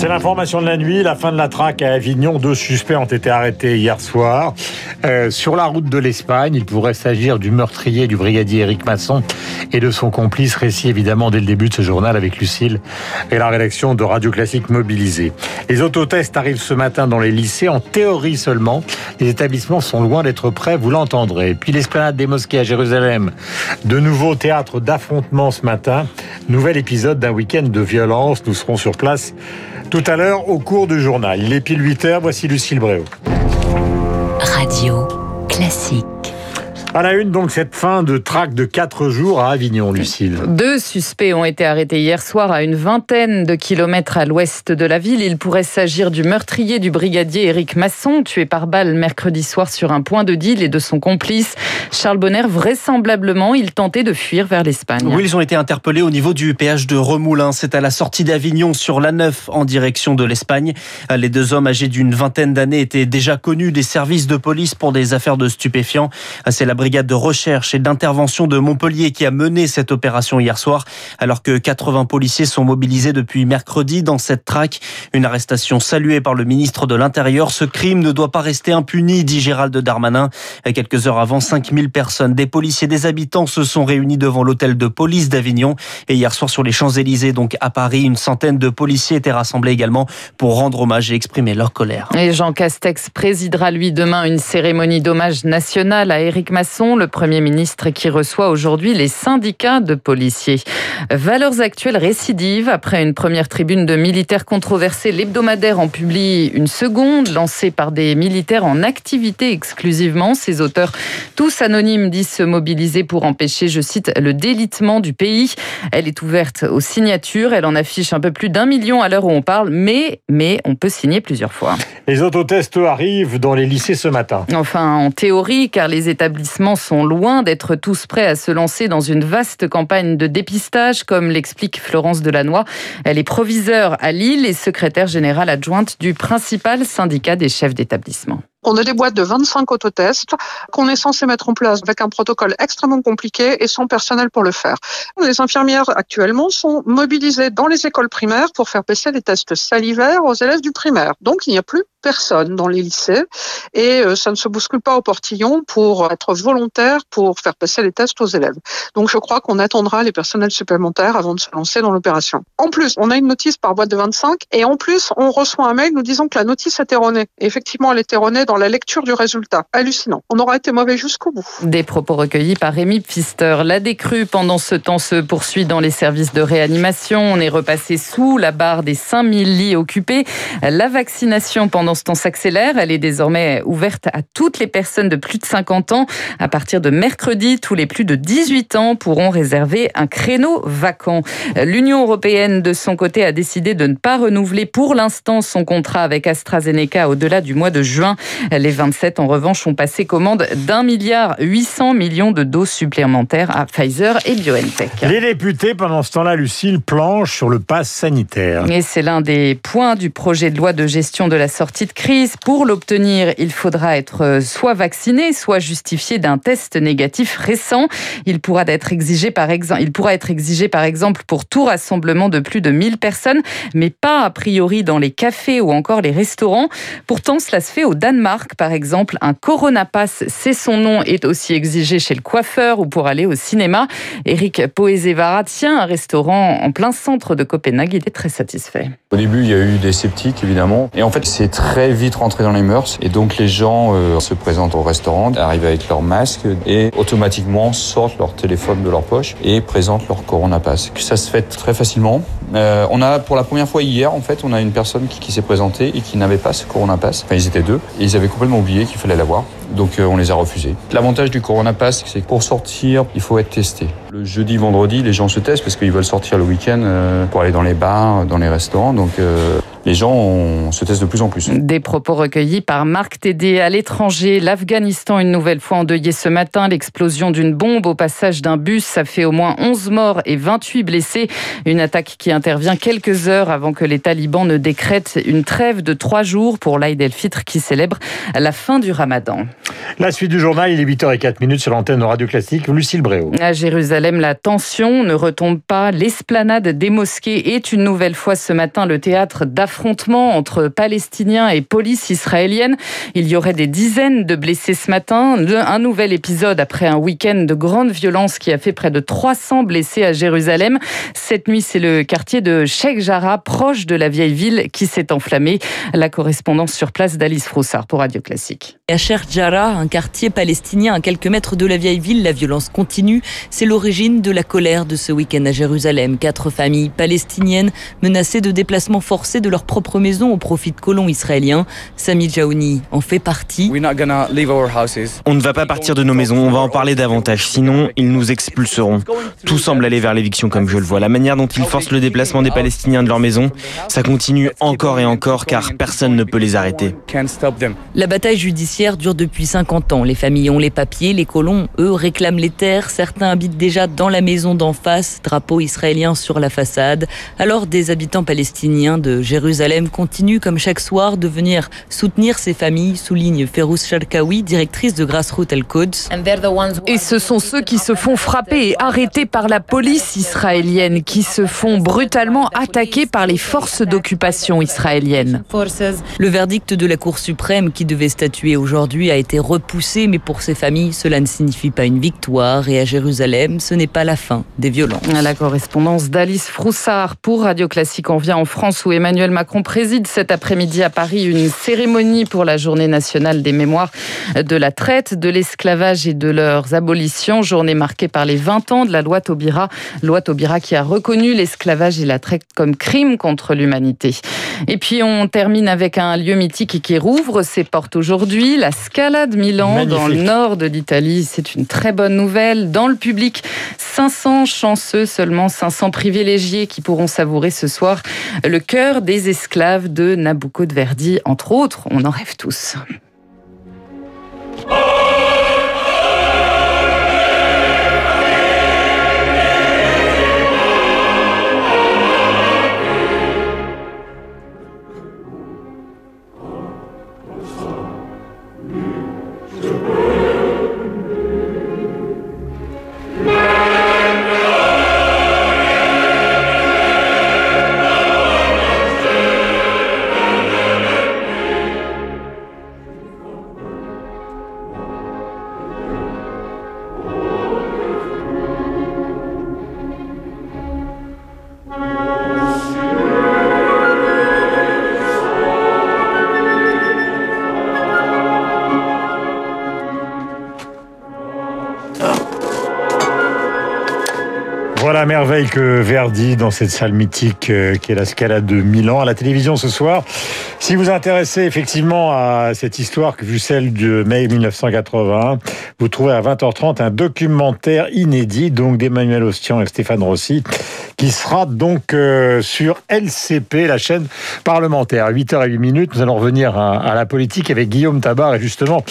C'est l'information de la nuit, la fin de la traque à Avignon. Deux suspects ont été arrêtés hier soir. Euh, sur la route de l'Espagne, il pourrait s'agir du meurtrier du brigadier Éric Masson et de son complice, récit évidemment dès le début de ce journal avec Lucille et la rédaction de Radio Classique mobilisée. Les autotests arrivent ce matin dans les lycées, en théorie seulement. Les établissements sont loin d'être prêts, vous l'entendrez. Puis l'esplanade des mosquées à Jérusalem, de nouveau théâtre d'affrontement ce matin. Nouvel épisode d'un week-end de violence. Nous serons sur place tout à l'heure au cours du journal. Il est pile 8 heures. Voici Lucille Bréau. Radio classique. À la une, donc, cette fin de traque de quatre jours à Avignon, Lucille. Deux suspects ont été arrêtés hier soir à une vingtaine de kilomètres à l'ouest de la ville. Il pourrait s'agir du meurtrier du brigadier Éric Masson, tué par balle mercredi soir sur un point de deal, et de son complice, Charles Bonner. Vraisemblablement, il tentait de fuir vers l'Espagne. Oui, ils ont été interpellés au niveau du péage de Remoulin. C'est à la sortie d'Avignon, sur la 9, en direction de l'Espagne. Les deux hommes âgés d'une vingtaine d'années étaient déjà connus des services de police pour des affaires de stupéfiants. C'est la brigade de recherche et d'intervention de Montpellier qui a mené cette opération hier soir, alors que 80 policiers sont mobilisés depuis mercredi dans cette traque. Une arrestation saluée par le ministre de l'Intérieur. Ce crime ne doit pas rester impuni, dit Gérald Darmanin. Quelques heures avant, 5000 personnes, des policiers, des habitants se sont réunis devant l'hôtel de police d'Avignon. Et hier soir, sur les Champs-Élysées, donc à Paris, une centaine de policiers étaient rassemblés également pour rendre hommage et exprimer leur colère. Et Jean Castex présidera, lui, demain une cérémonie d'hommage national à Éric Masson le Premier ministre qui reçoit aujourd'hui les syndicats de policiers. Valeurs actuelles récidives. Après une première tribune de militaires controversés, l'hebdomadaire en publie une seconde, lancée par des militaires en activité exclusivement. Ces auteurs, tous anonymes, disent se mobiliser pour empêcher, je cite, le délitement du pays. Elle est ouverte aux signatures. Elle en affiche un peu plus d'un million à l'heure où on parle, mais, mais on peut signer plusieurs fois. Les autotests arrivent dans les lycées ce matin. Enfin, en théorie, car les établissements sont loin d'être tous prêts à se lancer dans une vaste campagne de dépistage, comme l'explique Florence Delannoy. Elle est proviseure à Lille et secrétaire générale adjointe du principal syndicat des chefs d'établissement. On a des boîtes de 25 autotests qu'on est censé mettre en place avec un protocole extrêmement compliqué et sans personnel pour le faire. Les infirmières actuellement sont mobilisées dans les écoles primaires pour faire passer les tests salivaires aux élèves du primaire. Donc il n'y a plus personne dans les lycées et euh, ça ne se bouscule pas au portillon pour être volontaire pour faire passer les tests aux élèves. Donc je crois qu'on attendra les personnels supplémentaires avant de se lancer dans l'opération. En plus, on a une notice par boîte de 25 et en plus, on reçoit un mail nous disant que la notice est erronée. effectivement, elle est erronée dans la lecture du résultat. Hallucinant. On aura été mauvais jusqu'au bout. Des propos recueillis par Rémi Pfister. La décrue pendant ce temps se poursuit dans les services de réanimation. On est repassé sous la barre des 5000 lits occupés. La vaccination pendant ce temps s'accélère. Elle est désormais ouverte à toutes les personnes de plus de 50 ans. À partir de mercredi, tous les plus de 18 ans pourront réserver un créneau vacant. L'Union européenne, de son côté, a décidé de ne pas renouveler pour l'instant son contrat avec AstraZeneca au-delà du mois de juin. Les 27, en revanche, ont passé commande d'un milliard 800 millions de doses supplémentaires à Pfizer et BioNTech. Les députés, pendant ce temps-là, Lucille, planchent sur le pass sanitaire. Et c'est l'un des points du projet de loi de gestion de la sortie de crise. Pour l'obtenir, il faudra être soit vacciné, soit justifié d'un test négatif récent. Il pourra être exigé par exemple, il pourra être exigé par exemple pour tout rassemblement de plus de 1000 personnes, mais pas a priori dans les cafés ou encore les restaurants. Pourtant, cela se fait au Danemark, par exemple. Un Corona Pass, c'est son nom, est aussi exigé chez le coiffeur ou pour aller au cinéma. Eric Poezevara tient un restaurant en plein centre de Copenhague. Il est très satisfait. Au début, il y a eu des sceptiques, évidemment. Et en fait, c'est très vite rentré dans les mœurs. Et donc, les gens euh, se présentent au restaurant, arrivent avec leur masque et automatiquement sortent leur téléphone de leur poche et présentent leur Corona Pass. Ça se fait très facilement. Euh, on a, pour la première fois hier, en fait, on a une personne qui, s'est présentée et qui n'avait pas ce Corona Pass. Enfin, ils étaient deux. Et ils avaient complètement oublié qu'il fallait l'avoir. Donc euh, on les a refusés. L'avantage du Corona Pass, c'est que pour sortir, il faut être testé. Le jeudi, vendredi, les gens se testent parce qu'ils veulent sortir le week-end euh, pour aller dans les bars, dans les restaurants. Donc les gens se testent de plus en plus. Des propos recueillis par Marc Tédé à l'étranger. L'Afghanistan, une nouvelle fois endeuillé ce matin. L'explosion d'une bombe au passage d'un bus, ça fait au moins 11 morts et 28 blessés. Une attaque qui intervient quelques heures avant que les talibans ne décrètent une trêve de trois jours pour l'Aïd el-Fitr qui célèbre la fin du ramadan. La suite du journal, il est 8h04 sur l'antenne de Radio Classique. Lucille Bréau. À Jérusalem, la tension ne retombe pas. L'esplanade des mosquées est une nouvelle fois ce matin le théâtre d'affrontements entre Palestiniens et police israélienne. Il y aurait des dizaines de blessés ce matin. Un nouvel épisode après un week-end de grande violence qui a fait près de 300 blessés à Jérusalem. Cette nuit, c'est le quartier de Sheikh Jarrah, proche de la vieille ville, qui s'est enflammé. La correspondance sur place d'Alice Froussard pour Radio Classique. À Sheikh Jarrah, un quartier palestinien à quelques mètres de la vieille ville, la violence continue. C'est l'origine de la colère de ce week-end à Jérusalem. Quatre familles palestiniennes menacées de déplacement forcé de leur propre maison au profit de colons israéliens. Sami Jaouni en fait partie. On ne va pas partir de nos maisons, on va en parler davantage. Sinon, ils nous expulseront. Tout semble aller vers l'éviction comme je le vois. La manière dont ils forcent le déplacement des Palestiniens de leur maison, ça continue encore et encore car personne ne peut les arrêter. La bataille judiciaire dure depuis 50 ans. Les familles ont les papiers, les colons, eux, réclament les terres. Certains habitent déjà dans la maison d'en face, drapeau israélien sur la façade. Alors des habitants palestiniens de Jérusalem continuent comme chaque soir de venir soutenir ces familles, souligne Ferouz Sharkawi, directrice de Grassroots Al-Quds. Et ce sont ceux qui se font frapper et arrêter par la police israélienne, qui se font brutalement attaquer par les forces d'occupation israéliennes. Le verdict de la Cour suprême qui devait statuer aujourd'hui a été repoussé, mais pour ces familles, cela ne signifie pas une victoire. Et à Jérusalem, ce n'est pas la fin des violences. La correspondance d'Alice Froussard pour Radio Classique. On vient en France où Emmanuel Macron préside cet après-midi à Paris une cérémonie pour la journée nationale des mémoires de la traite, de l'esclavage et de leurs abolitions. Journée marquée par les 20 ans de la loi Taubira. Loi Taubira qui a reconnu l'esclavage et la traite comme crime contre l'humanité. Et puis on termine avec un lieu mythique qui rouvre ses portes aujourd'hui, la Scala de Milan, dans le nord de l'Italie. C'est une très bonne nouvelle. Dans le public, 500 chanceux, seulement 500 privilégiés qui pourront savourer ce soir le cœur des esclaves de Nabucco de Verdi, entre autres. On en rêve tous. Voilà merveille que Verdi dans cette salle mythique euh, qui est la Scala de Milan à la télévision ce soir. Si vous intéressez effectivement à cette histoire que vu celle de mai 1981, vous trouvez à 20h30 un documentaire inédit donc d'Emmanuel Ostian et Stéphane Rossi qui sera donc euh, sur LCP, la chaîne parlementaire. À 8h08 minutes, nous allons revenir à, la politique avec Guillaume Tabar et justement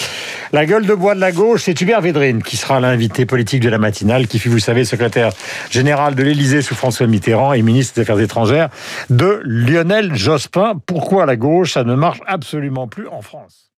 la gueule de bois de la gauche, c'est Hubert Védrine qui sera l'invité politique de la matinale, qui fut, vous savez, secrétaire général de l'Élysée sous François Mitterrand et ministre des Affaires étrangères de Lionel Jospin. Pourquoi la gauche, ça ne marche absolument plus en France?